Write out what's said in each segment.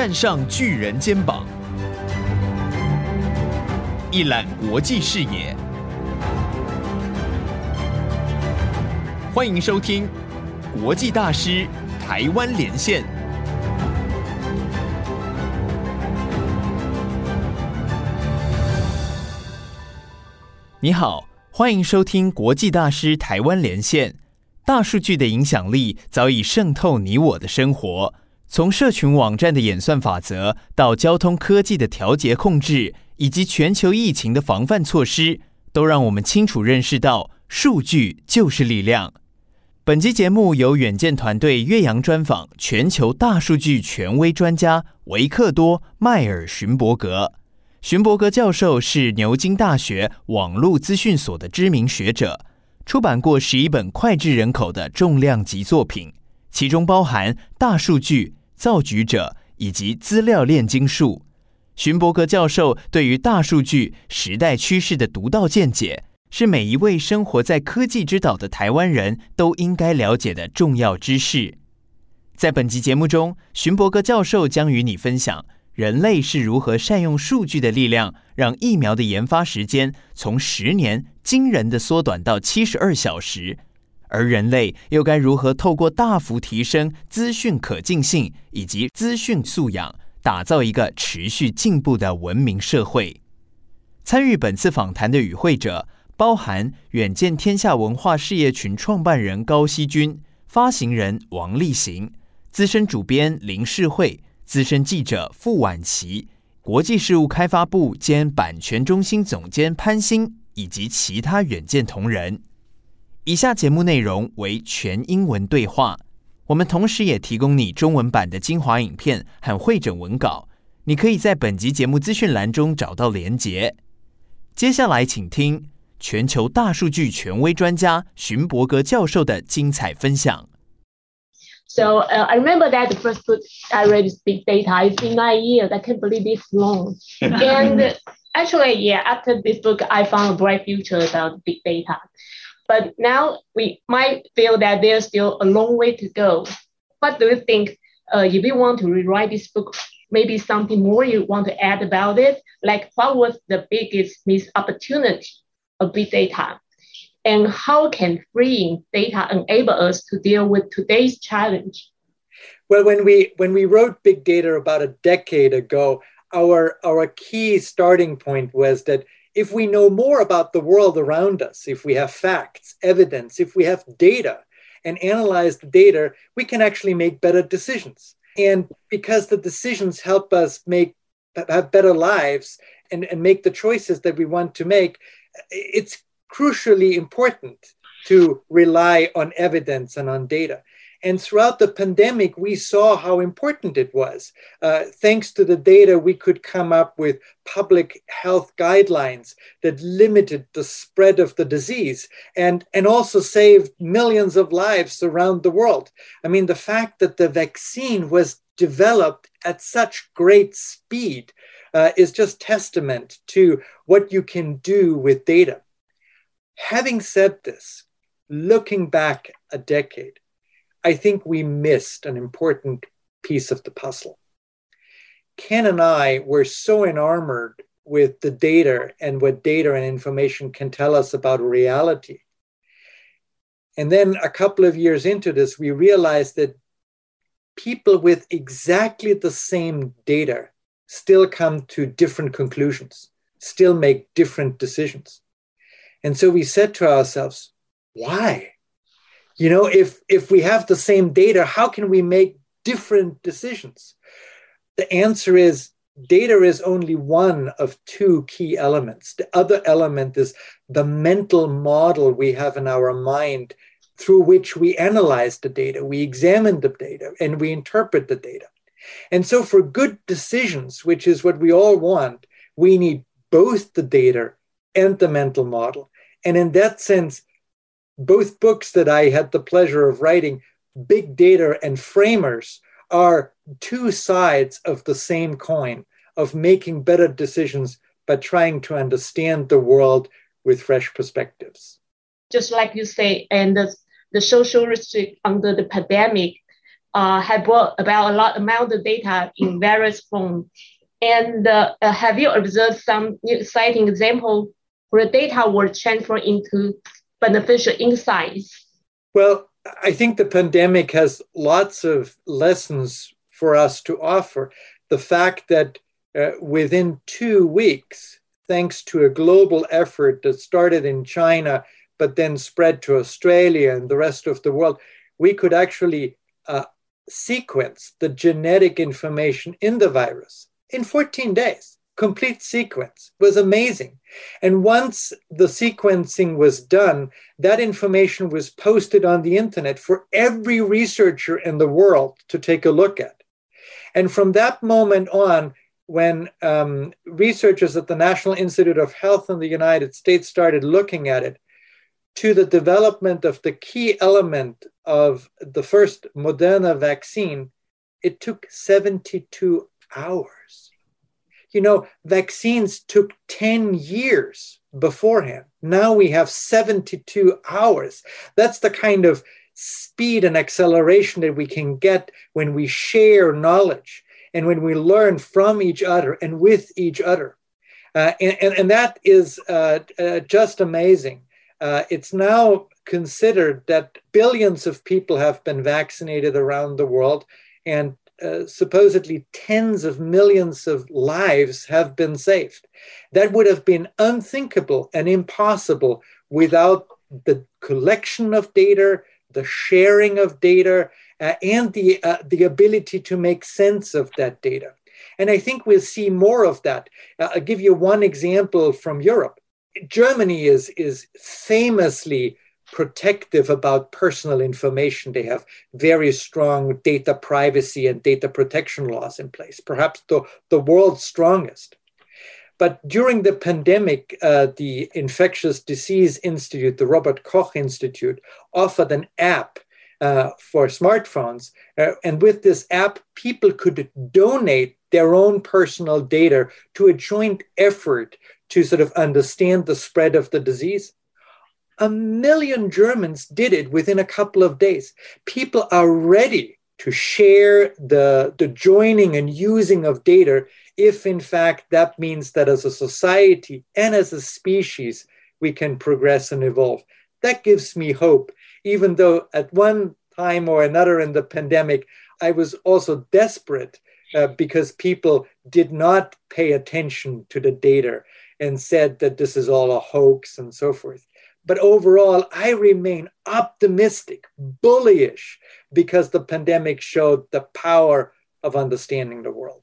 站上巨人肩膀，一览国际视野。欢迎收听《国际大师台湾连线》。你好，欢迎收听《国际大师台湾连线》。大数据的影响力早已渗透你我的生活，从社群网站的演算法则，到交通科技的调节控制，以及全球疫情的防范措施，都让我们清楚认识到，数据就是力量。本期节目由远见团队岳阳专访全球大数据权威专家维克多·迈尔勋伯格。勋伯格教授是牛津大学网络资讯所的知名学者。出版过十一本脍炙人口的重量级作品，其中包含《大数据造局者》以及《资料炼金术》。荀伯格教授对于大数据时代趋势的独到见解，是每一位生活在科技之岛的台湾人都应该了解的重要知识。在本集节目中，荀伯格教授将与你分享。人类是如何善用数据的力量，让疫苗的研发时间从十年惊人的缩短到七十二小时？而人类又该如何透过大幅提升资讯可进性以及资讯素养，打造一个持续进步的文明社会？参与本次访谈的与会者包含远见天下文化事业群创办人高希军、发行人王立行、资深主编林世慧。资深记者傅婉琪、国际事务开发部兼版权中心总监潘兴以及其他远见同仁。以下节目内容为全英文对话，我们同时也提供你中文版的精华影片和会诊文稿，你可以在本集节目资讯栏中找到连结。接下来，请听全球大数据权威专家荀伯格教授的精彩分享。So uh, I remember that the first book I read is Big Data. It's been nine years. I can't believe it's long. and actually, yeah, after this book, I found a bright future about big data. But now we might feel that there's still a long way to go. What do you think? Uh, if you want to rewrite this book, maybe something more you want to add about it? Like, what was the biggest missed opportunity of big data? and how can freeing data enable us to deal with today's challenge? Well, when we when we wrote big data about a decade ago, our our key starting point was that if we know more about the world around us, if we have facts, evidence, if we have data and analyze the data, we can actually make better decisions. And because the decisions help us make have better lives and, and make the choices that we want to make, it's crucially important to rely on evidence and on data. And throughout the pandemic, we saw how important it was. Uh, thanks to the data, we could come up with public health guidelines that limited the spread of the disease and, and also saved millions of lives around the world. I mean, the fact that the vaccine was developed at such great speed uh, is just testament to what you can do with data. Having said this, looking back a decade, I think we missed an important piece of the puzzle. Ken and I were so enamored with the data and what data and information can tell us about reality. And then a couple of years into this, we realized that people with exactly the same data still come to different conclusions, still make different decisions. And so we said to ourselves, why? You know, if if we have the same data, how can we make different decisions? The answer is data is only one of two key elements. The other element is the mental model we have in our mind through which we analyze the data, we examine the data, and we interpret the data. And so, for good decisions, which is what we all want, we need both the data and the mental model. And in that sense, both books that I had the pleasure of writing, Big Data and Framers, are two sides of the same coin of making better decisions by trying to understand the world with fresh perspectives. Just like you say, and the, the social restrict under the pandemic, uh, have brought about a lot amount of data in various forms. And uh, uh, have you observed some exciting example where data were transferred into beneficial insights? Well, I think the pandemic has lots of lessons for us to offer. The fact that uh, within two weeks, thanks to a global effort that started in China but then spread to Australia and the rest of the world, we could actually uh, sequence the genetic information in the virus in 14 days. Complete sequence it was amazing. And once the sequencing was done, that information was posted on the internet for every researcher in the world to take a look at. And from that moment on, when um, researchers at the National Institute of Health in the United States started looking at it, to the development of the key element of the first Moderna vaccine, it took 72 hours. You know, vaccines took 10 years beforehand. Now we have 72 hours. That's the kind of speed and acceleration that we can get when we share knowledge and when we learn from each other and with each other. Uh, and, and, and, that is uh, uh, just amazing. Uh, it's now considered that billions of people have been vaccinated around the world, and uh, supposedly tens of millions of lives have been saved. That would have been unthinkable and impossible without the collection of data, the sharing of data, uh, and the, uh, the ability to make sense of that data. And I think we'll see more of that. Uh, I'll give you one example from Europe. Germany is, is famously protective about personal information. They have very strong data privacy and data protection laws in place, perhaps the, the world's strongest. But during the pandemic, uh, the Infectious Disease Institute, the Robert Koch Institute, offered an app uh, for smartphones. Uh, and with this app, people could donate their own personal data to a joint effort to sort of understand the spread of the disease. A million Germans did it within a couple of days. People are ready to share the, the joining and using of data if, in fact, that means that as a society and as a species, we can progress and evolve. That gives me hope, even though at one time or another in the pandemic, I was also desperate uh, because people did not pay attention to the data and said that this is all a hoax and so forth. But overall, I remain optimistic, bullish, because the pandemic showed the power of understanding the world.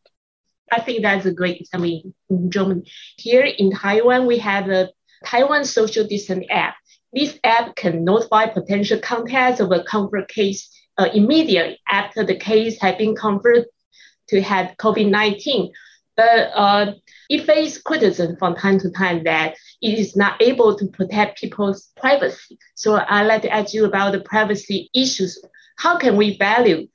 I think that's a great I mean, in Germany. Here in Taiwan, we have a Taiwan social distance app. This app can notify potential contacts of a confirmed case uh, immediately after the case has been confirmed to have COVID-19. But uh, it faces criticism from time to time that it is not able to protect people's privacy. So I'd like to ask you about the privacy issues. How can we value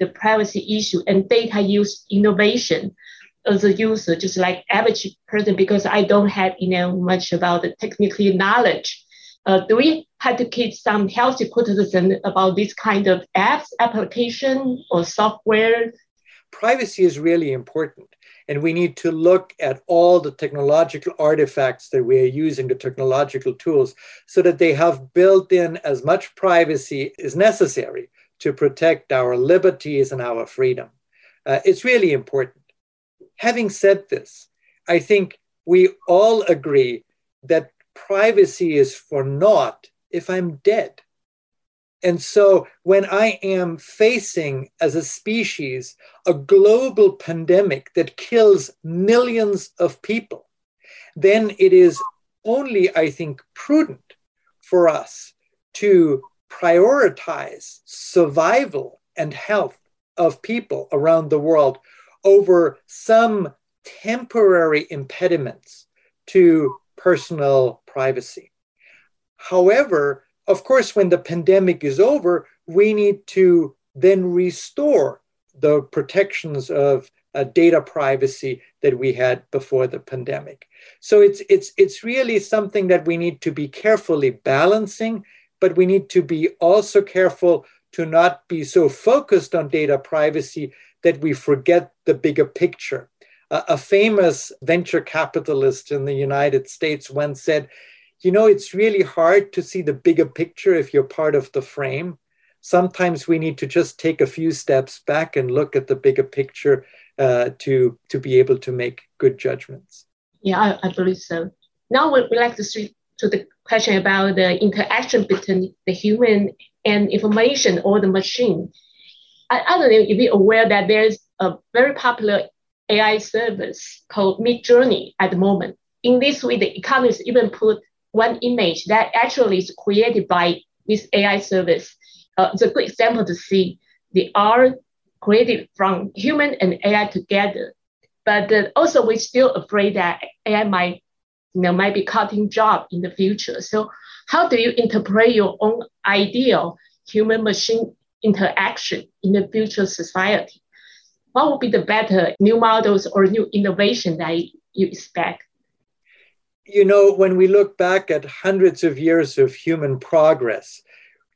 the privacy issue and data use innovation as a user, just like average person, because I don't have you know much about the technical knowledge. Uh, do we have to keep some healthy criticism about this kind of apps, application, or software? Privacy is really important. And we need to look at all the technological artifacts that we are using, the technological tools, so that they have built in as much privacy as necessary to protect our liberties and our freedom. Uh, it's really important. Having said this, I think we all agree that privacy is for naught if I'm dead. And so when I am facing as a species a global pandemic that kills millions of people, then it is only, I think, prudent for us to prioritize survival and health of people around the world over some temporary impediments to personal privacy. However, of course, when the pandemic is over, we need to then restore the protections of uh, data privacy that we had before the pandemic. So it's it's it's really something that we need to be carefully balancing, but we need to be also careful to not be so focused on data privacy that we forget the bigger picture. Uh, a famous venture capitalist in the United States once said, You know, it's really hard to see the bigger picture if you're part of the frame. Sometimes we need to just take a few steps back and look at the bigger picture uh, to, to be able to make good judgments. Yeah, I, I believe so. Now we would like to switch to the question about the interaction between the human and information or the machine. I, I don't know if you're aware that there's a very popular AI service called Midjourney at the moment. In this way, the economists even put one image that actually is created by this AI service. Uh, it's a good example to see the art created from human and AI together. But uh, also, we're still afraid that AI might, you know, might be cutting job in the future. So, how do you interpret your own ideal human-machine interaction in the future society? What would be the better new models or new innovation that you expect? You know, when we look back at hundreds of years of human progress,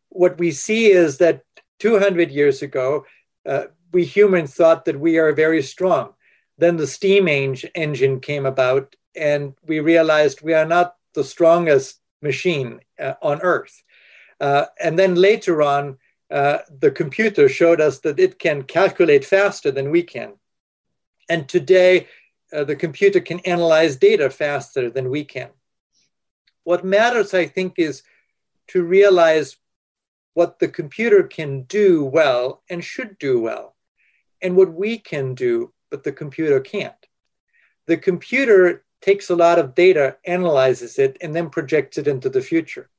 what we see is that 200 years ago, uh, we humans thought that we are very strong. Then the steam engine came about, and we realized we are not the strongest machine uh, on Earth. Uh, and then later on, uh, the computer showed us that it can calculate faster than we can. And today, uh, the computer can analyze data faster than we can. What matters, I think, is to realize what the computer can do well and should do well, and what we can do, but the computer can't. The computer takes a lot of data, analyzes it, and then projects it into the future.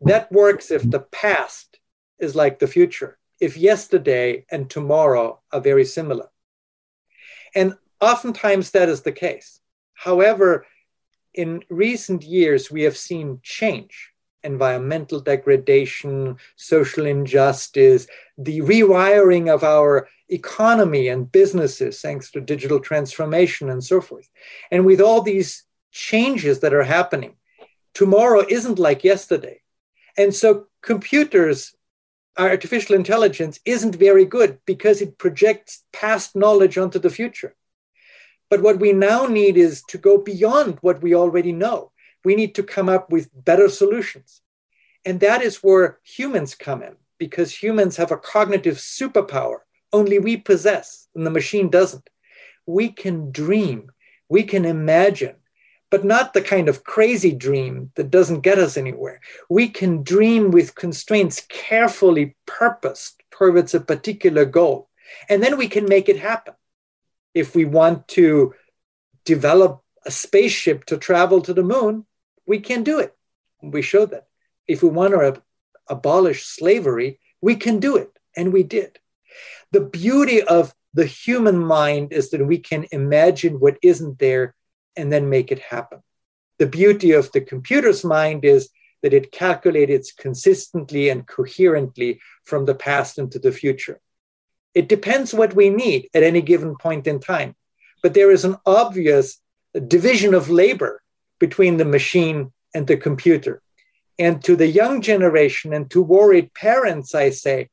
That works if the past is like the future, if yesterday and tomorrow are very similar. And oftentimes that is the case. However, in recent years, we have seen change environmental degradation, social injustice, the rewiring of our economy and businesses thanks to digital transformation and so forth. And with all these changes that are happening, tomorrow isn't like yesterday. And so computers, artificial intelligence isn't very good because it projects past knowledge onto the future. But what we now need is to go beyond what we already know. We need to come up with better solutions. And that is where humans come in because humans have a cognitive superpower only we possess and the machine doesn't. We can dream, we can imagine, but not the kind of crazy dream that doesn't get us anywhere. We can dream with constraints carefully purposed towards a particular goal. And then we can make it happen. If we want to develop a spaceship to travel to the moon, we can do it. We showed that. If we want to abolish slavery, we can do it. And we did. The beauty of the human mind is that we can imagine what isn't there and then make it happen. The beauty of the computer's mind is that it calculates consistently and coherently from the past into the future. It depends what we need at any given point in time. But there is an obvious division of labor between the machine and the computer. And to the young generation and to worried parents, I say,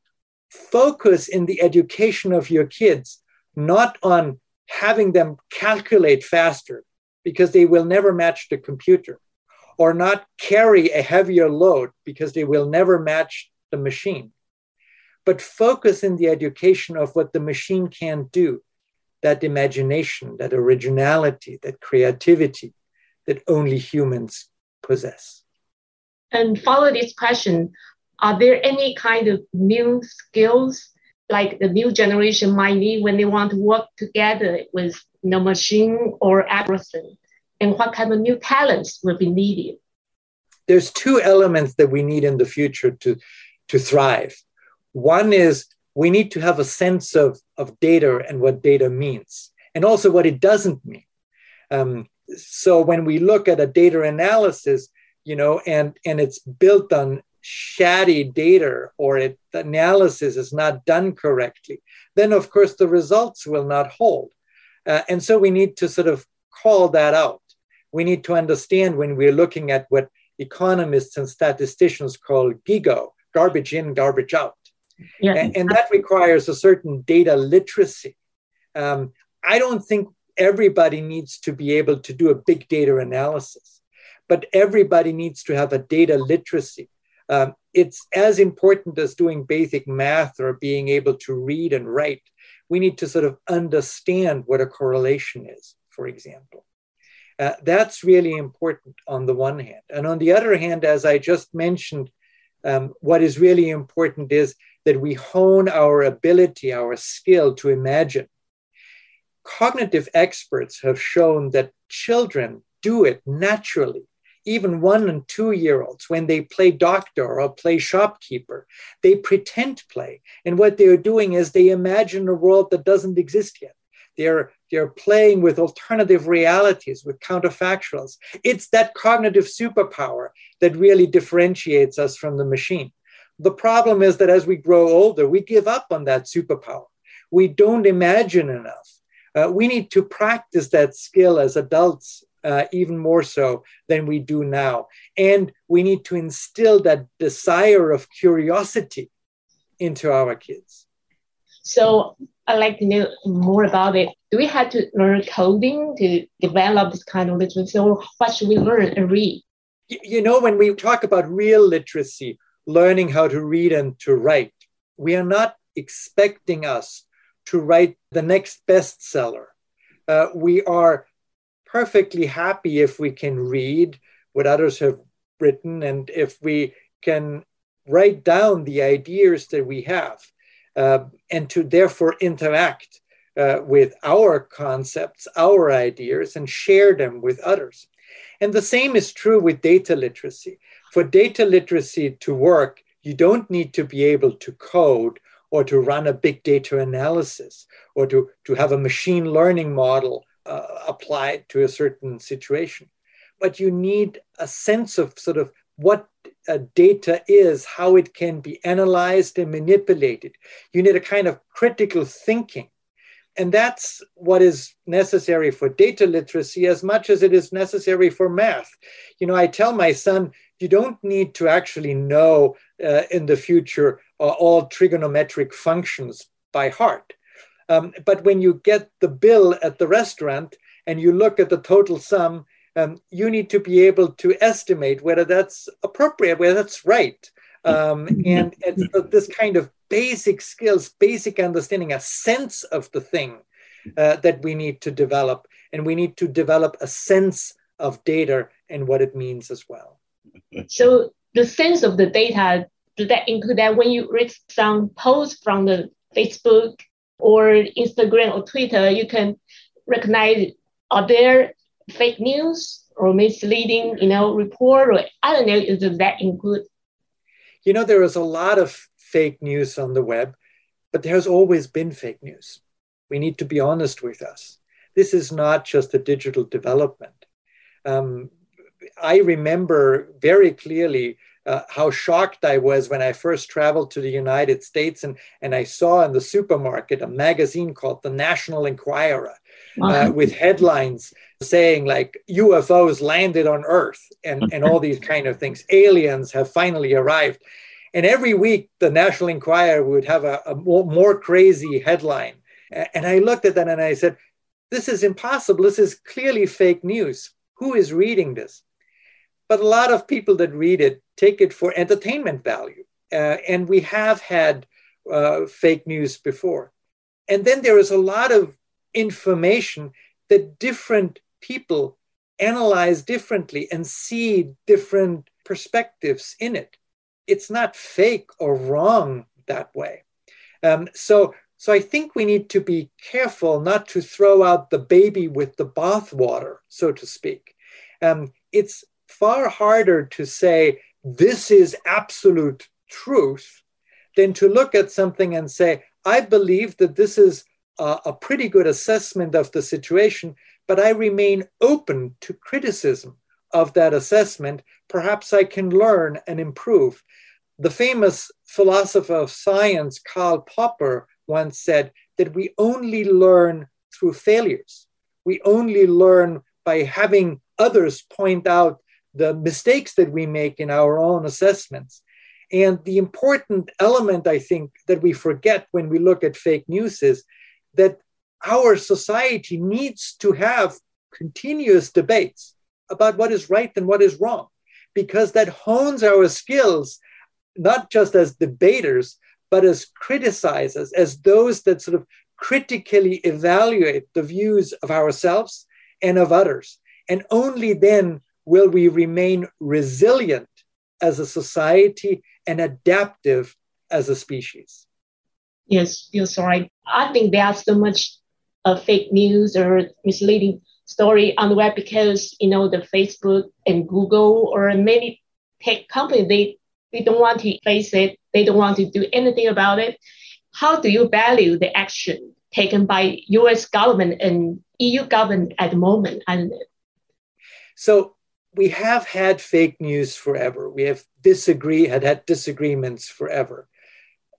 focus in the education of your kids, not on having them calculate faster, because they will never match the computer, or not carry a heavier load because they will never match the machine. But focus in the education of what the machine can't do that imagination, that originality, that creativity that only humans possess. And follow this question Are there any kind of new skills like the new generation might need when they want to work together with the machine or person, and what kind of new talents will be needed? There's two elements that we need in the future to, to thrive. One is we need to have a sense of, of data and what data means, and also what it doesn't mean. Um, so when we look at a data analysis, you know, and, and it's built on shoddy data or it, the analysis is not done correctly, then of course the results will not hold. Uh, and so we need to sort of call that out. We need to understand when we're looking at what economists and statisticians call GIGO, garbage in, garbage out. Yeah. And, and that requires a certain data literacy. Um, I don't think everybody needs to be able to do a big data analysis, but everybody needs to have a data literacy. Um, it's as important as doing basic math or being able to read and write. We need to sort of understand what a correlation is, for example. Uh, that's really important on the one hand. And on the other hand, as I just mentioned, um, what is really important is that we hone our ability, our skill to imagine. Cognitive experts have shown that children do it naturally. Even one and two year olds, when they play doctor or play shopkeeper, they pretend play. And what they're doing is they imagine a world that doesn't exist yet. They're, they're playing with alternative realities, with counterfactuals. It's that cognitive superpower that really differentiates us from the machine. The problem is that as we grow older, we give up on that superpower. We don't imagine enough. Uh, we need to practice that skill as adults uh, even more so than we do now. And we need to instill that desire of curiosity into our kids. So I'd like to know more about it. Do we have to learn coding to develop this kind of literacy, or what should we learn and read? You know, when we talk about real literacy, learning how to read and to write, we are not expecting us to write the next bestseller. Uh, we are perfectly happy if we can read what others have written and if we can write down the ideas that we have uh, and to therefore interact uh, with our concepts, our ideas, and share them with others. And the same is true with data literacy. For data literacy to work, you don't need to be able to code or to run a big data analysis or to, to have a machine learning model uh, applied to a certain situation. But you need a sense of sort of what uh, data is, how it can be analyzed and manipulated. You need a kind of critical thinking. And that's what is necessary for data literacy as much as it is necessary for math. You know, I tell my son, you don't need to actually know uh, in the future uh, all trigonometric functions by heart. Um, but when you get the bill at the restaurant and you look at the total sum, um, you need to be able to estimate whether that's appropriate, whether that's right. Um, and it's this kind of basic skills, basic understanding, a sense of the thing uh, that we need to develop. And we need to develop a sense of data and what it means as well. So the sense of the data, does that include that when you read some posts from the Facebook or Instagram or Twitter, you can recognize are there fake news or misleading, you know, report or I don't know, does that include? You know, there is a lot of fake news on the web, but there's always been fake news. We need to be honest with us. This is not just a digital development. Um, I remember very clearly uh, how shocked I was when I first traveled to the United States and, and I saw in the supermarket a magazine called The National Enquirer uh, with headlines saying like UFOs landed on Earth and, and all these kind of things. Aliens have finally arrived. And every week, the National Enquirer would have a, a more, more crazy headline. And I looked at that and I said, this is impossible. This is clearly fake news. Who is reading this? But a lot of people that read it take it for entertainment value. Uh, and we have had uh, fake news before. And then there is a lot of information that different people analyze differently and see different perspectives in it. It's not fake or wrong that way. Um, so, so I think we need to be careful not to throw out the baby with the bathwater, so to speak. Um, it's far harder to say this is absolute truth than to look at something and say, I believe that this is a, a pretty good assessment of the situation, but I remain open to criticism of that assessment. Perhaps I can learn and improve. The famous philosopher of science, Karl Popper, once said that we only learn through failures. We only learn by having others point out the mistakes that we make in our own assessments. And the important element, I think, that we forget when we look at fake news is that our society needs to have continuous debates about what is right and what is wrong, because that hones our skills, not just as debaters, but as criticizers, as those that sort of critically evaluate the views of ourselves and of others. And only then will we remain resilient as a society and adaptive as a species. Yes, you're right. I think there's so much uh, fake news or misleading story on the web because you know the Facebook and Google or many tech companies they they don't want to face it. They don't want to do anything about it. How do you value the action taken by U.S. government and EU government at the moment? And so we have had fake news forever. We have disagree had had disagreements forever.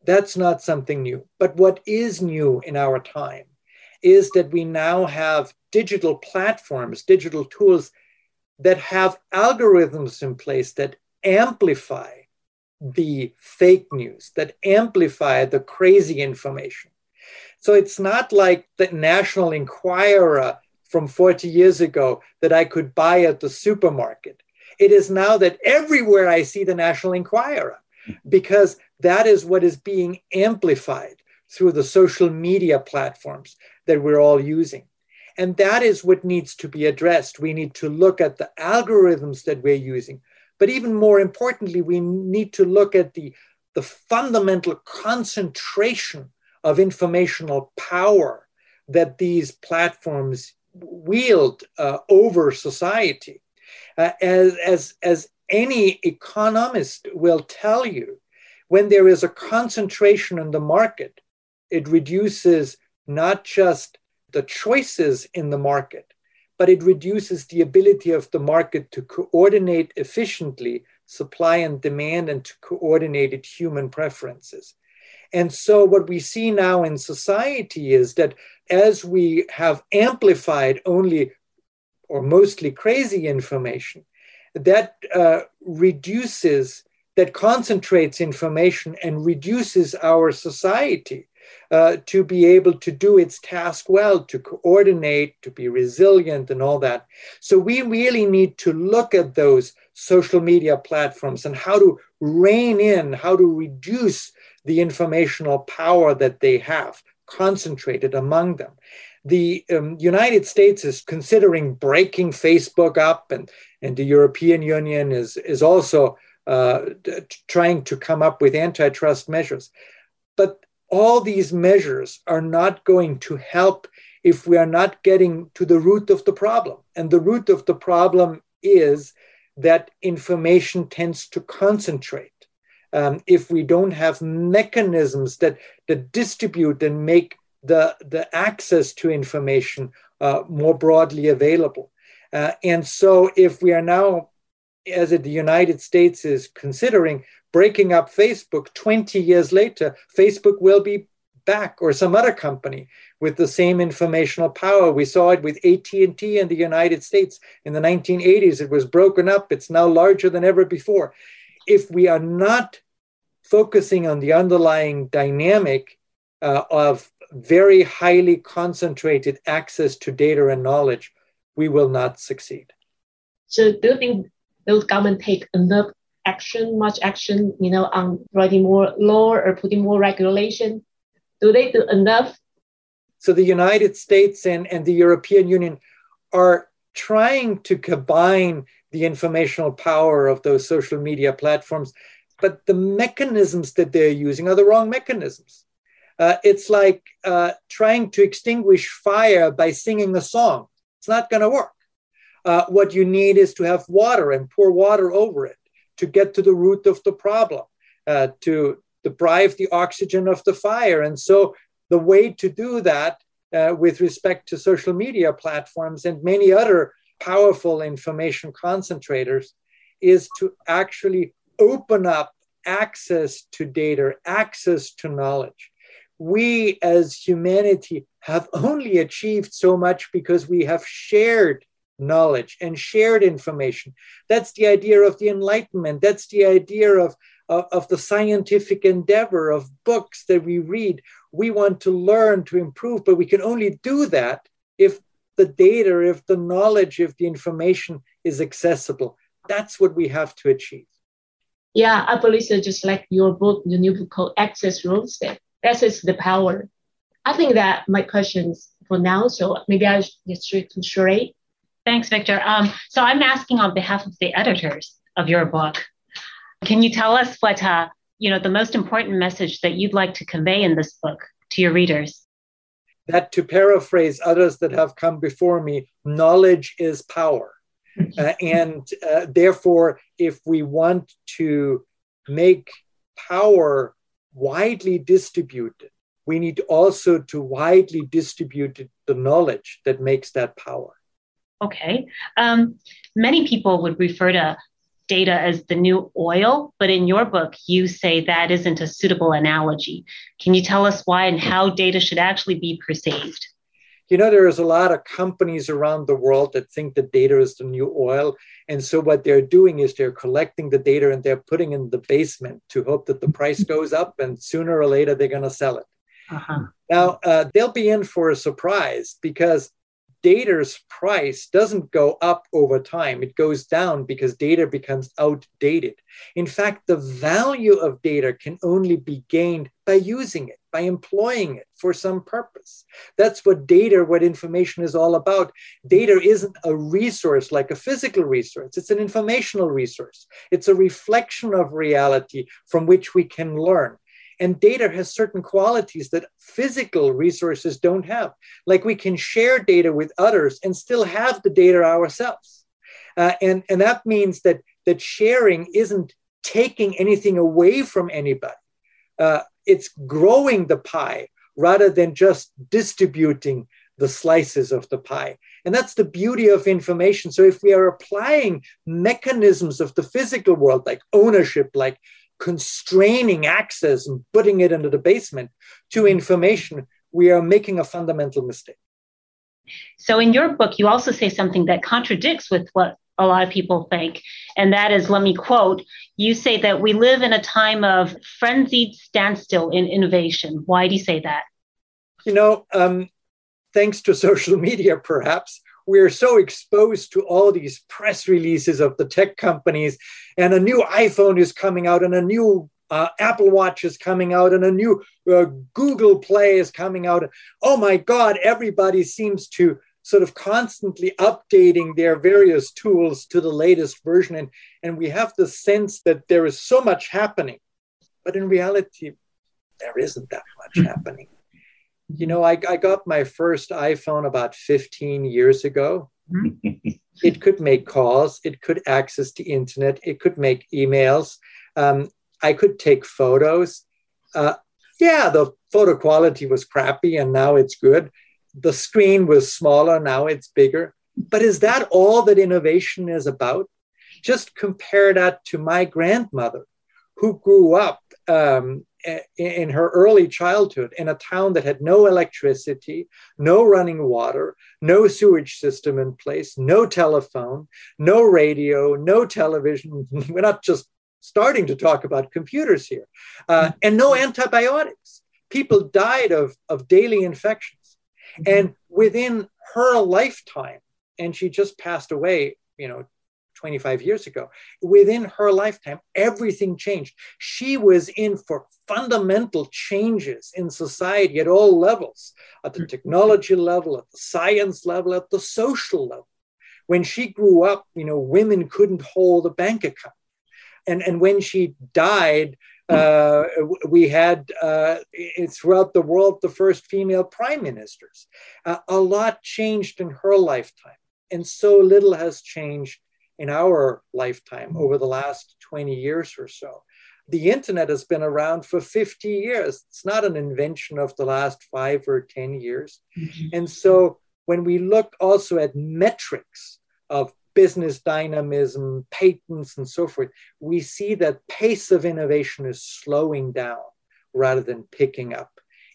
That's not something new. But what is new in our time is that we now have digital platforms, digital tools that have algorithms in place that amplify the fake news, that amplify the crazy information. So it's not like the National Enquirer from 40 years ago that I could buy at the supermarket. It is now that everywhere I see the National Enquirer, hmm. because that is what is being amplified through the social media platforms that we're all using. And that is what needs to be addressed. We need to look at the algorithms that we're using. But even more importantly, we need to look at the, the fundamental concentration of informational power that these platforms wield uh, over society. Uh, as, as, as any economist will tell you, when there is a concentration in the market, it reduces not just the choices in the market, but it reduces the ability of the market to coordinate efficiently supply and demand and to coordinate human preferences. And so, what we see now in society is that as we have amplified only or mostly crazy information, that uh, reduces, that concentrates information and reduces our society uh, to be able to do its task well, to coordinate, to be resilient, and all that. So we really need to look at those social media platforms and how to rein in, how to reduce the informational power that they have concentrated among them. The um, United States is considering breaking Facebook up, and, and the European Union is, is also uh, trying to come up with antitrust measures. But all these measures are not going to help if we are not getting to the root of the problem. And the root of the problem is that information tends to concentrate. Um, if we don't have mechanisms that, that distribute and make the, the access to information uh, more broadly available. Uh, and so, if we are now, as the United States is considering, breaking up Facebook 20 years later, Facebook will be back or some other company with the same informational power. We saw it with AT&T in the United States in the 1980s. It was broken up. It's now larger than ever before. If we are not focusing on the underlying dynamic uh, of very highly concentrated access to data and knowledge, we will not succeed. So do you think those government take enough action, much action, you know, on writing more law or putting more regulation? Do they do enough? So the United States and, and the European Union are trying to combine the informational power of those social media platforms, but the mechanisms that they're using are the wrong mechanisms. Uh, it's like uh, trying to extinguish fire by singing a song. It's not going to work. Uh, what you need is to have water and pour water over it to get to the root of the problem, uh, to deprive the oxygen of the fire. And so the way to do that uh, with respect to social media platforms and many other powerful information concentrators is to actually open up access to data, access to knowledge. We as humanity have only achieved so much because we have shared knowledge and shared information. That's the idea of the Enlightenment. That's the idea of, of, of the scientific endeavor, of books that we read. We want to learn to improve, but we can only do that if the data, if the knowledge, if the information is accessible. That's what we have to achieve. Yeah, I believe. Just like your book, your new book called Access Roadstep. Access the power. I think that my questions for now. So maybe I to Sheree. Thanks, Viktor. Um, so I'm asking on behalf of the editors of your book. Can you tell us what uh, you know the most important message that you'd like to convey in this book to your readers? That to paraphrase others that have come before me, knowledge is power. uh, and uh, therefore, if we want to make power widely distributed, we need also to widely distribute the knowledge that makes that power. Okay. Um, many people would refer to data as the new oil, but in your book, you say that isn't a suitable analogy. Can you tell us why and how data should actually be perceived? You know, there's a lot of companies around the world that think that data is the new oil. And so what they're doing is they're collecting the data and they're putting in the basement to hope that the price goes up and sooner or later they're going to sell it. Uh-huh. Now, uh, they'll be in for a surprise because data's price doesn't go up over time. It goes down because data becomes outdated. In fact, the value of data can only be gained by using it, by employing it for some purpose. That's what data, what information is all about. Data isn't a resource like a physical resource, it's an informational resource. It's a reflection of reality from which we can learn. And data has certain qualities that physical resources don't have. Like we can share data with others and still have the data ourselves. Uh, and, and that means that, that sharing isn't taking anything away from anybody. Uh, it's growing the pie rather than just distributing the slices of the pie. And that's the beauty of information. So if we are applying mechanisms of the physical world, like ownership, like constraining access and putting it into the basement to information, we are making a fundamental mistake. So, in your book, you also say something that contradicts with what a lot of people think. And that is, let me quote, you say that we live in a time of frenzied standstill in innovation. Why do you say that? You know, um, thanks to social media, perhaps, we're so exposed to all these press releases of the tech companies, and a new iPhone is coming out, and a new uh, Apple Watch is coming out, and a new uh, Google Play is coming out. Oh my God, everybody seems to sort of constantly updating their various tools to the latest version. And, and we have the sense that there is so much happening. But in reality, there isn't that much happening you know, I, I got my first iPhone about 15 years ago. it could make calls, it could access the internet, it could make emails. Um, I could take photos. Uh, yeah, the photo quality was crappy and now it's good. The screen was smaller, now it's bigger. But is that all that innovation is about? Just compare that to my grandmother who grew up um, in her early childhood in a town that had no electricity, no running water, no sewage system in place, no telephone, no radio, no television. We're not just starting to talk about computers here, uh, and no antibiotics. People died of, of daily infections. And within her lifetime, and she just passed away, you know, 25 years ago. Within her lifetime, everything changed. She was in for fundamental changes in society at all levels at the technology level, at the science level, at the social level. When she grew up, you know, women couldn't hold a bank account. And, and when she died, uh, we had uh, throughout the world the first female prime ministers. Uh, a lot changed in her lifetime, and so little has changed in our lifetime mm-hmm. over the last 20 years or so. The internet has been around for 50 years. It's not an invention of the last five or 10 years. Mm-hmm. And so when we look also at metrics of business dynamism, patents, and so forth, we see that pace of innovation is slowing down rather than picking up,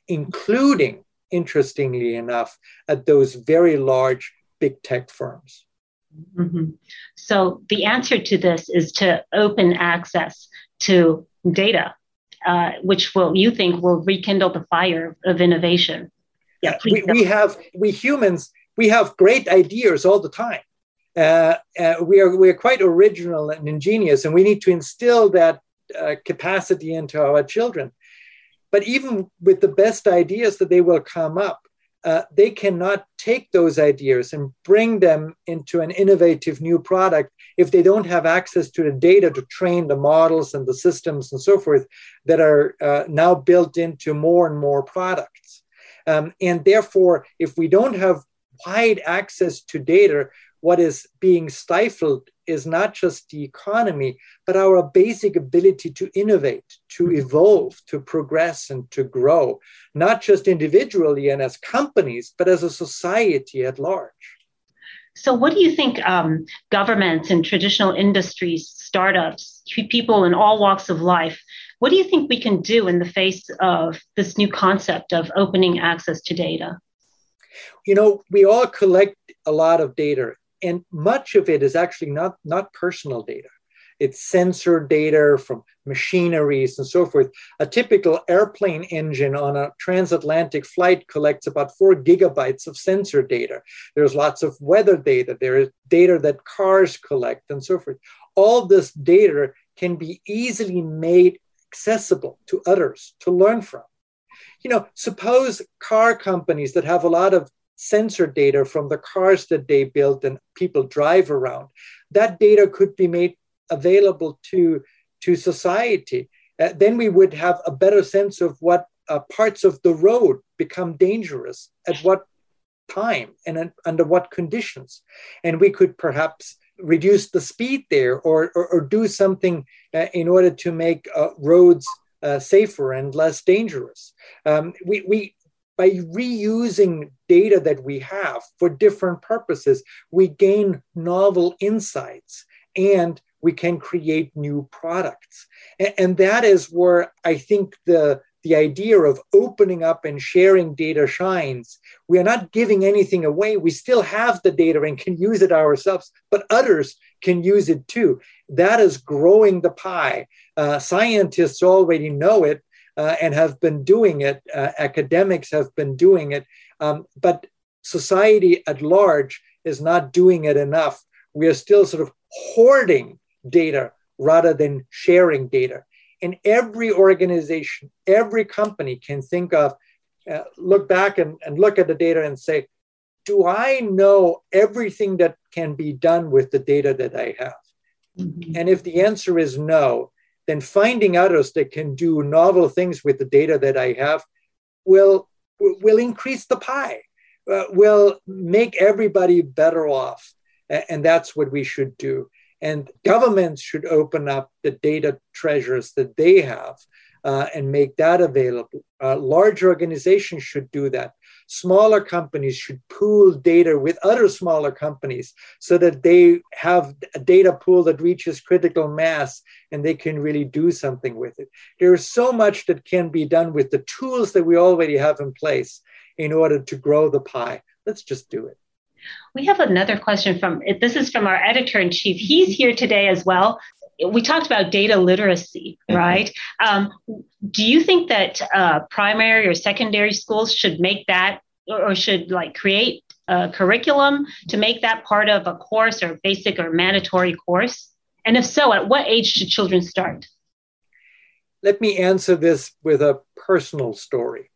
including, interestingly enough, at those very large big tech firms. Mm-hmm. So the answer to this is to open access to data, uh, which will you think will rekindle the fire of innovation. Yeah, we, we have we humans we have great ideas all the time. Uh, uh, we are we are quite original and ingenious, and we need to instill that uh, capacity into our children. But even with the best ideas that they will come up, uh, they cannot take those ideas and bring them into an innovative new product if they don't have access to the data to train the models and the systems and so forth that are uh, now built into more and more products. Um, and therefore, if we don't have wide access to data, what is being stifled is not just the economy, but our basic ability to innovate, to mm-hmm. evolve, to progress, and to grow, not just individually and as companies, but as a society at large. So, what do you think um, governments and traditional industries, startups, people in all walks of life, what do you think we can do in the face of this new concept of opening access to data? You know, we all collect a lot of data and much of it is actually not, not personal data. It's sensor data from machineries and so forth. A typical airplane engine on a transatlantic flight collects about four gigabytes of sensor data. There's lots of weather data. There is data that cars collect and so forth. All this data can be easily made accessible to others to learn from. You know, suppose car companies that have a lot of sensor data from the cars that they built and people drive around. That data could be made available to, to society. Uh, then we would have a better sense of what uh, parts of the road become dangerous at what time and under what conditions. And we could perhaps reduce the speed there or, or, or do something uh, in order to make uh, roads uh, safer and less dangerous. Um, we, we, by reusing data that we have for different purposes, we gain novel insights and we can create new products. And, that is where I think the, the idea of opening up and sharing data shines. We are not giving anything away. We still have the data and can use it ourselves, but others can use it too. That is growing the pie. Uh, scientists already know it, uh, and have been doing it. Uh, academics have been doing it, um, but society at large is not doing it enough. We are still sort of hoarding data rather than sharing data. And every organization, every company can think of, uh, look back and, and look at the data and say, do I know everything that can be done with the data that I have? Mm-hmm. And if the answer is no, then finding others that can do novel things with the data that I have will will increase the pie, uh, will make everybody better off, and that's what we should do. And governments should open up the data treasures that they have uh, and make that available. Uh, large organizations should do that. Smaller companies should pool data with other smaller companies so that they have a data pool that reaches critical mass and they can really do something with it. There is so much that can be done with the tools that we already have in place in order to grow the pie. Let's just do it. We have another question from this is from our editor in chief. He's here today as well we talked about data literacy, mm-hmm. right? Um, do you think that uh, primary or secondary schools should make that or should like create a curriculum to make that part of a course or basic or mandatory course? And if so, at what age should children start? Let me answer this with a personal story.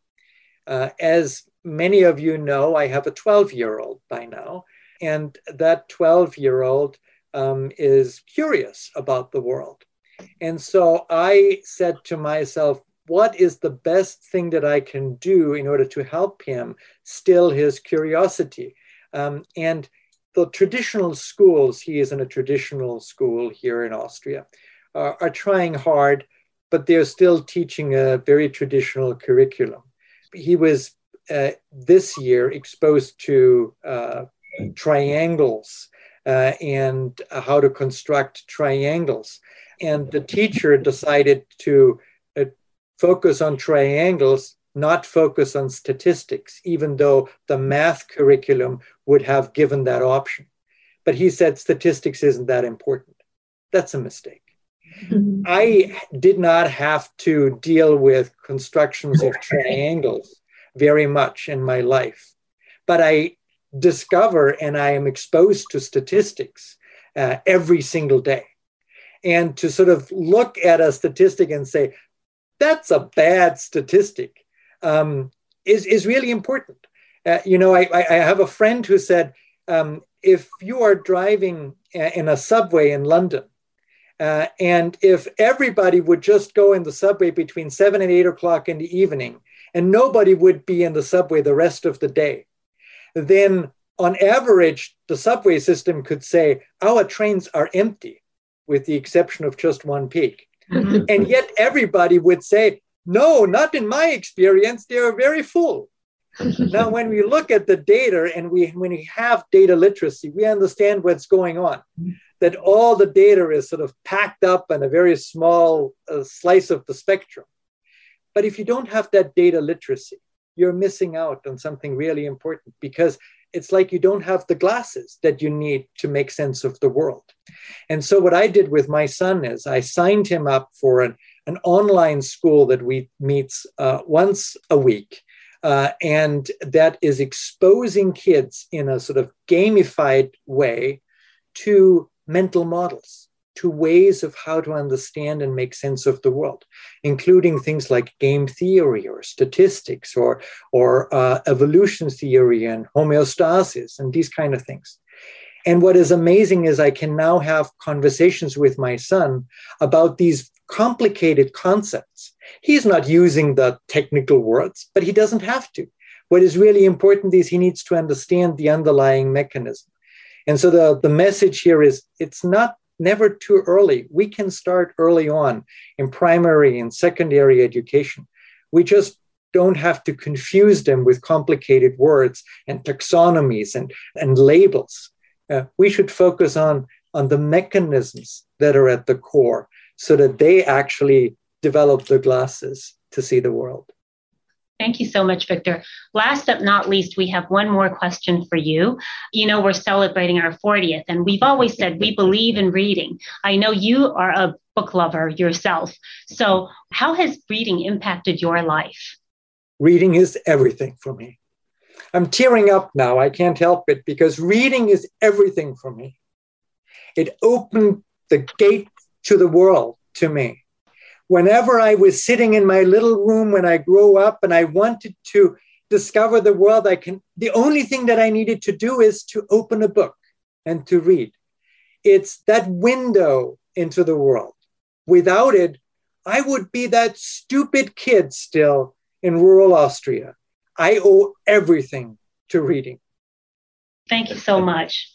Uh, as many of you know, I have a 12 year old by now, and that 12 year old um, is curious about the world. And so I said to myself, what is the best thing that I can do in order to help him still his curiosity? Um, and the traditional schools, he is in a traditional school here in Austria, uh, are trying hard, but they're still teaching a very traditional curriculum. He was uh, this year exposed to uh, triangles uh, and how to construct triangles. And the teacher decided to uh, focus on triangles, not focus on statistics, even though the math curriculum would have given that option. But he said statistics isn't that important. That's a mistake. Mm-hmm. I did not have to deal with constructions of triangles very much in my life, but I discover and I am exposed to statistics uh, every single day. And to sort of look at a statistic and say, that's a bad statistic, um, is, is really important. Uh, you know, I, I have a friend who said, um, if you are driving in a subway in London, uh, and if everybody would just go in the subway between seven and eight o'clock in the evening, and nobody would be in the subway the rest of the day, then on average, the subway system could say our trains are empty, with the exception of just one peak. Mm-hmm. And yet everybody would say, no, not in my experience, they are very full. now, when we look at the data and we when we have data literacy, we understand what's going on. That all the data is sort of packed up in a very small uh, slice of the spectrum. But if you don't have that data literacy, you're missing out on something really important because it's like you don't have the glasses that you need to make sense of the world. And so, what I did with my son is I signed him up for an, an online school that we meets uh, once a week. Uh, and that is exposing kids in a sort of gamified way to mental models to ways of how to understand and make sense of the world, including things like game theory or statistics or, or uh, evolution theory and homeostasis and these kind of things. And what is amazing is I can now have conversations with my son about these complicated concepts. He's not using the technical words, but he doesn't have to. What is really important is he needs to understand the underlying mechanism. And so the, the message here is it's not never too early. We can start early on in primary and secondary education. We just don't have to confuse them with complicated words and taxonomies and, and labels. Uh, we should focus on, on the mechanisms that are at the core so that they actually develop the glasses to see the world. Thank you so much, Viktor. Last but not least, we have one more question for you. You know, we're celebrating our 40th, and we've always said we believe in reading. I know you are a book lover yourself. So, how has reading impacted your life? Reading is everything for me. I'm tearing up now. I can't help it because reading is everything for me. It opened the gate to the world to me whenever I was sitting in my little room when I grew up and I wanted to discover the world, I can, the only thing that I needed to do is to open a book and to read. It's that window into the world. Without it, I would be that stupid kid still in rural Austria. I owe everything to reading. Thank you so much.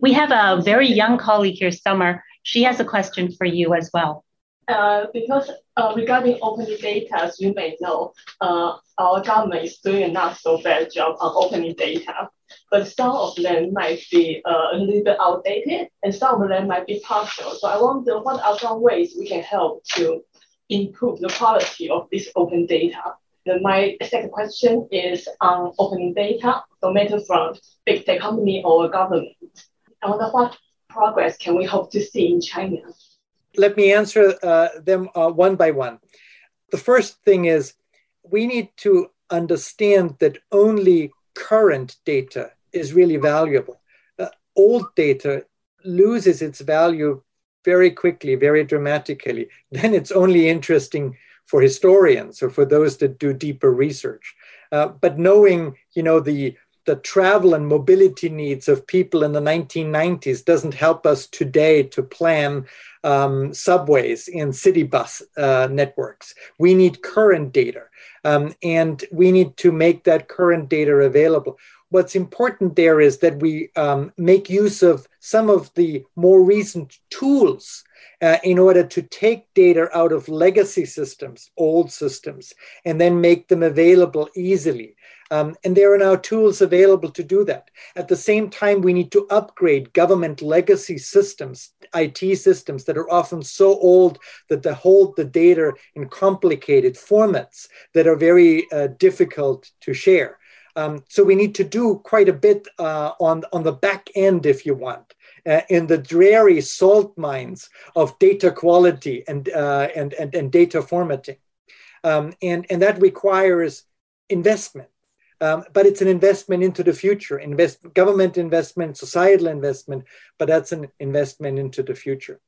We have a very young colleague here, Summer. She has a question for you as well. Uh, because uh, regarding opening data, as you may know, uh, our government is doing a not so bad job on opening data, but some of them might be uh, a little bit outdated and some of them might be partial. So I wonder what are some ways we can help to improve the quality of this open data. Then my second question is on opening data, no matter from big tech company or government. I wonder what progress can we hope to see in China? Let me answer uh, them uh, one by one. The first thing is we need to understand that only current data is really valuable. Uh, old data loses its value very quickly, very dramatically. Then it's only interesting for historians or for those that do deeper research. Uh, but knowing, you know, the the travel and mobility needs of people in the 1990s doesn't help us today to plan um, subways and city bus uh, networks. We need current data, um, and we need to make that current data available. What's important there is that we um, make use of some of the more recent tools uh, in order to take data out of legacy systems, old systems, and then make them available easily. Um, and there are now tools available to do that. At the same time, we need to upgrade government legacy systems, IT systems that are often so old that they hold the data in complicated formats that are very uh, difficult to share. Um, so we need to do quite a bit uh, on, on the back end, if you want. uh, in the dreary salt mines of data quality and, uh, and, and, and, data formatting. Um, and, and that requires investment. Um, but it's an investment into the future, invest, government investment, societal investment, but that's an investment into the future.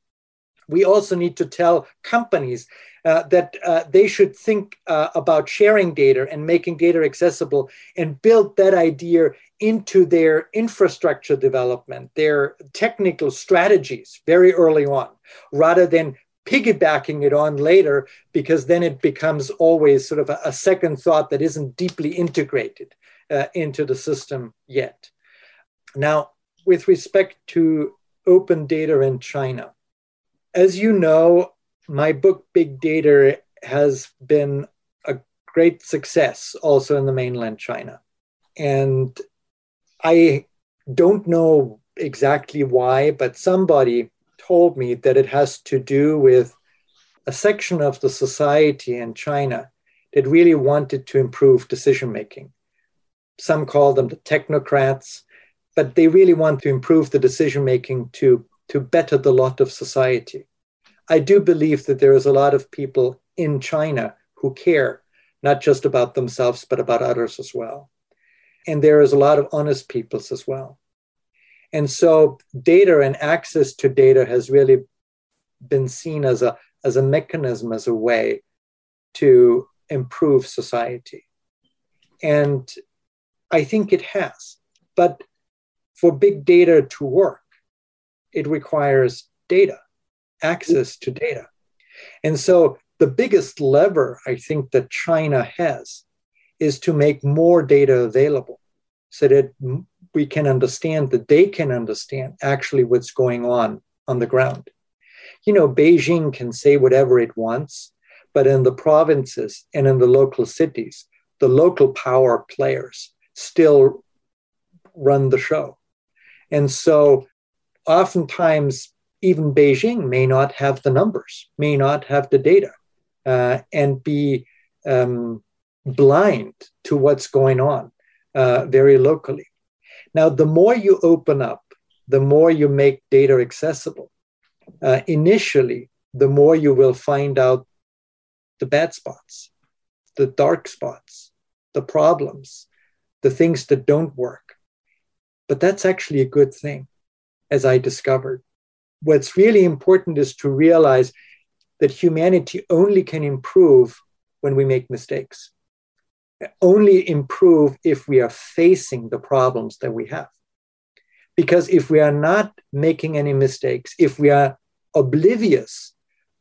We also need to tell companies uh, that uh, they should think uh, about sharing data and making data accessible and build that idea into their infrastructure development, their technical strategies very early on, rather than piggybacking it on later, because then it becomes always sort of a, a second thought that isn't deeply integrated uh, into the system yet. Now, with respect to open data in China, as you know, my book Big Data has been a great success also in the mainland China. And I don't know exactly why, but somebody told me that it has to do with a section of the society in China that really wanted to improve decision making. Some call them the technocrats, but they really want to improve the decision making to, to better the lot of society. I do believe that there is a lot of people in China who care, not just about themselves, but about others as well. And there is a lot of honest peoples as well. And so data and access to data has really been seen as a, as a mechanism, as a way to improve society. And I think it has. But for big data to work, it requires data, access to data. And so the biggest lever I think that China has is to make more data available so that we can understand that they can understand actually what's going on on the ground. You know, Beijing can say whatever it wants, but in the provinces and in the local cities, the local power players still run the show. And so oftentimes, even Beijing may not have the numbers, may not have the data, uh, and be um, blind to what's going on uh, very locally. Now, the more you open up, the more you make data accessible. Uh, initially, the more you will find out the bad spots, the dark spots, the problems, the things that don't work. But that's actually a good thing, as I discovered. What's really important is to realize that humanity only can improve when we make mistakes only improve if we are facing the problems that we have. Because if we are not making any mistakes, if we are oblivious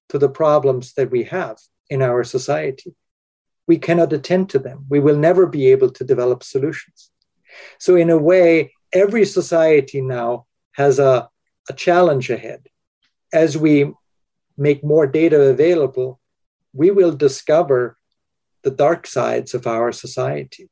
to the problems that we have in our society, we cannot attend to them. We will never be able to develop solutions. So, in a way, every society now has a, a challenge ahead. As we make more data available, we will discover the dark sides of our society.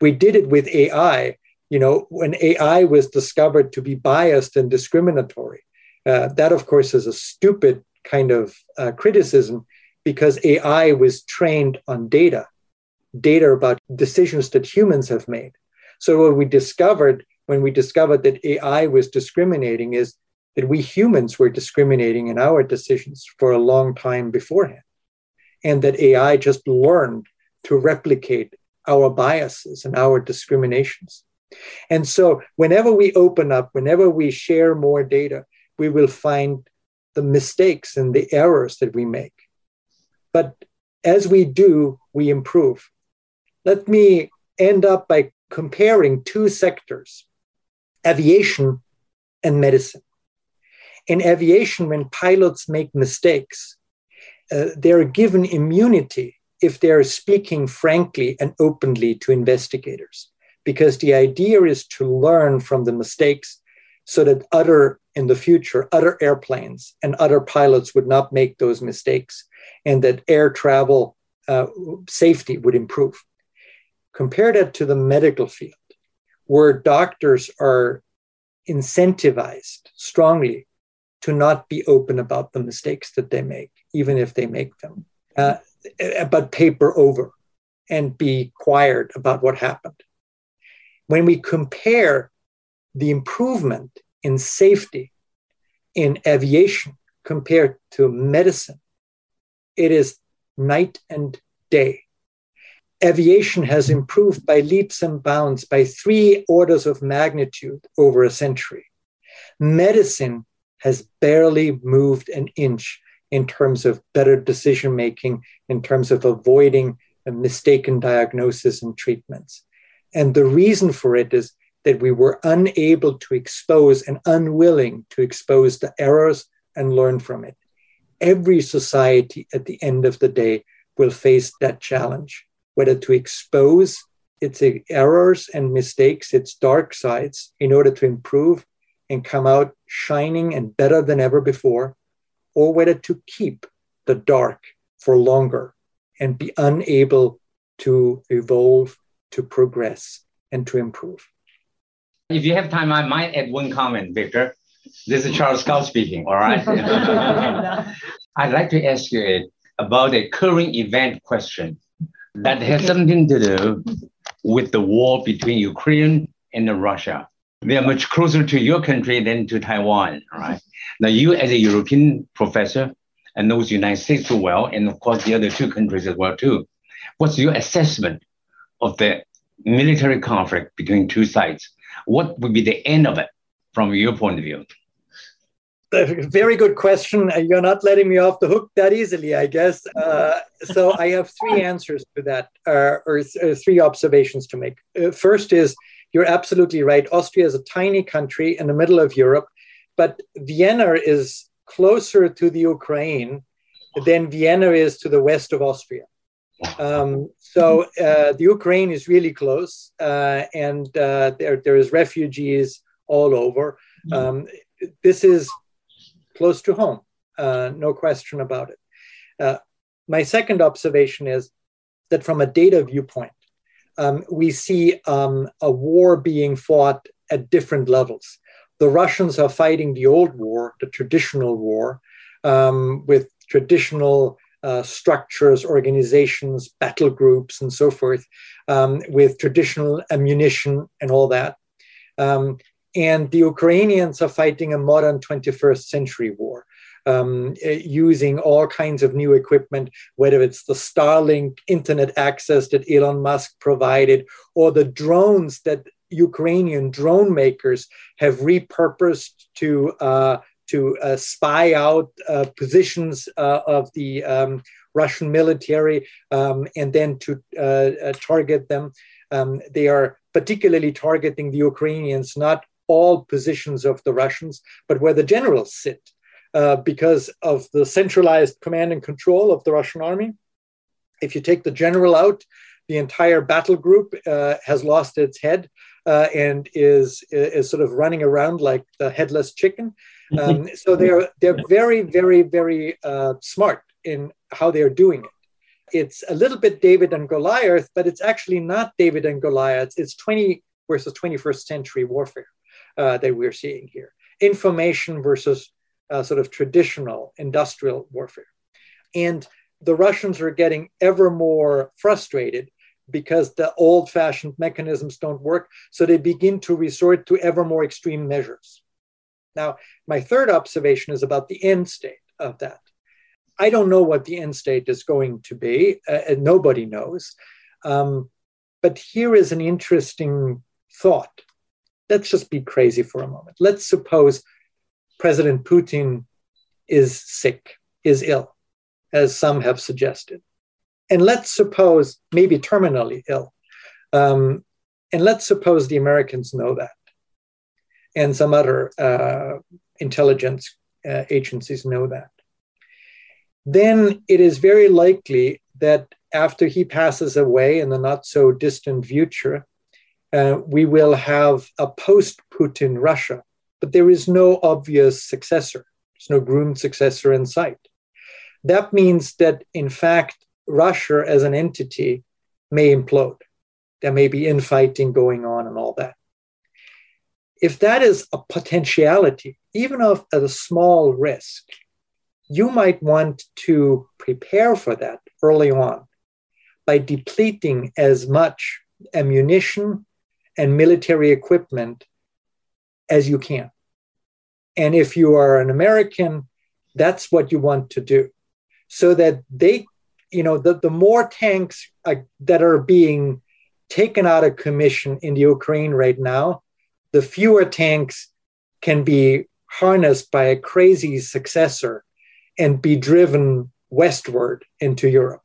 We did it with AI. You know, when AI was discovered to be biased and discriminatory, uh, that of course is a stupid kind of uh, criticism because AI was trained on data, data about decisions that humans have made. So what we discovered when we discovered that AI was discriminating is that we humans were discriminating in our decisions for a long time beforehand. And that AI just learned to replicate our biases and our discriminations. And so, whenever we open up, whenever we share more data, we will find the mistakes and the errors that we make. But as we do, we improve. Let me end up by comparing two sectors aviation and medicine. In aviation, when pilots make mistakes, uh, they're given immunity if they're speaking frankly and openly to investigators. Because the idea is to learn from the mistakes so that other in the future, other airplanes and other pilots would not make those mistakes and that air travel uh, safety would improve. Compare that to the medical field, where doctors are incentivized strongly to not be open about the mistakes that they make, even if they make them. Uh, Uh, but paper over and be quiet about what happened. When we compare the improvement in safety in aviation compared to medicine, it is night and day. Aviation has improved by leaps and bounds by three orders of magnitude over a century. Medicine has barely moved an inch in terms of better decision making, in terms of avoiding a mistaken diagnosis and treatments. And the reason for it is that we were unable to expose and unwilling to expose the errors and learn from it. Every society at the end of the day will face that challenge, whether to expose its errors and mistakes, its dark sides, in order to improve and come out shining and better than ever before, or whether to keep the dark for longer and be unable to evolve, to progress, and to improve. If you have time, I might add one comment, Viktor. This is Charles Kao speaking, all right? I'd like to ask you about a current event question that has something to do with the war between Ukraine and Russia. They are much closer to your country than to Taiwan, right? Now, you as a European professor and knows the United States too well, and of course the other two countries as well too. What's your assessment of the military conflict between two sides? What would be the end of it from your point of view? very good question. You're not letting me off the hook that easily, I guess. Uh, so I have three answers to that, uh, or th- uh, three observations to make. Uh, first is you're absolutely right. Austria is a tiny country in the middle of Europe, but Vienna is closer to the Ukraine than Vienna is to the west of Austria. Um, so uh, the Ukraine is really close, uh, and uh, there there is refugees all over. Um, this is close to home, uh, no question about it. Uh, my second observation is that from a data viewpoint, um, we see um, a war being fought at different levels. The Russians are fighting the old war, the traditional war, um, with traditional uh, structures, organizations, battle groups, and so forth, um, with traditional ammunition and all that. Um, and the Ukrainians are fighting a modern 21st century war. Um, using all kinds of new equipment, whether it's the Starlink internet access that Elon Musk provided, or the drones that Ukrainian drone makers have repurposed to uh, to uh, spy out uh, positions uh, of the um, Russian military um, and then to uh, uh, target them. Um, they are particularly targeting the Ukrainians, not all positions of the Russians, but where the generals sit, uh, because of the centralized command and control of the Russian army. If you take the general out, the entire battle group uh, has lost its head uh, and is is sort of running around like the headless chicken. Um, so they're they're very very very uh, smart in how they're doing it. It's a little bit David and Goliath, but it's actually not David and Goliath. It's 20 versus 21st century warfare uh, that we're seeing here. Information versus uh, sort of traditional industrial warfare. And the Russians are getting ever more frustrated because the old fashioned mechanisms don't work. So they begin to resort to ever more extreme measures. Now, my third observation is about the end state of that. I don't know what the end state is going to be, uh, and nobody knows. Um, but here is an interesting thought. Let's just be crazy for a moment. Let's suppose President Putin is sick, is ill, as some have suggested. And let's suppose, maybe terminally ill. Um, and let's suppose the Americans know that and some other uh, intelligence uh, agencies know that. Then it is very likely that after he passes away in the not so distant future, uh, we will have a post Putin Russia, but there is no obvious successor. There's no groomed successor in sight. That means that, in fact, Russia as an entity may implode. There may be infighting going on and all that if that is a potentiality, even of a small risk, you might want to prepare for that early on by depleting as much ammunition and military equipment as you can. And if you are an American, that's what you want to do. So that they, you know, the, the more tanks uh, that are being taken out of commission in the Ukraine right now, the fewer tanks can be harnessed by a crazy successor and be driven westward into Europe.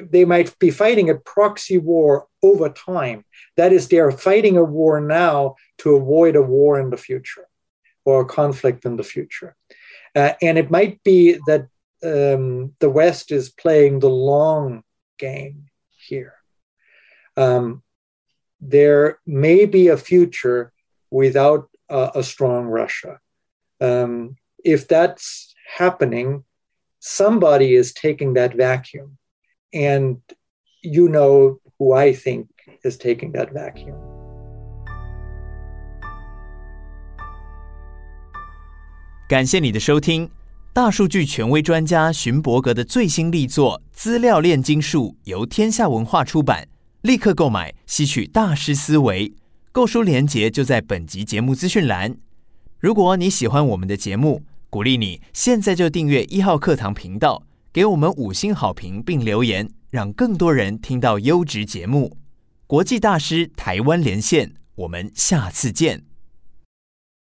They might be fighting a proxy war over time. That is, they are fighting a war now to avoid a war in the future or conflict in the future. Uh, and it might be that um, the West is playing the long game here. Um, there may be a future without a, a strong Russia. Um, if that's happening, somebody is taking that vacuum. And you know who I think is taking that vacuum. 感谢你的收听。大数据权威专家荀伯格的最新力作《资料炼金术》由天下文化出版，立刻购买，吸取大师思维。购书链接就在本集节目资讯栏。如果你喜欢我们的节目，鼓励你现在就订阅一号课堂频道，给我们五星好评并留言，让更多人听到优质节目。国际大师台湾连线，我们下次见。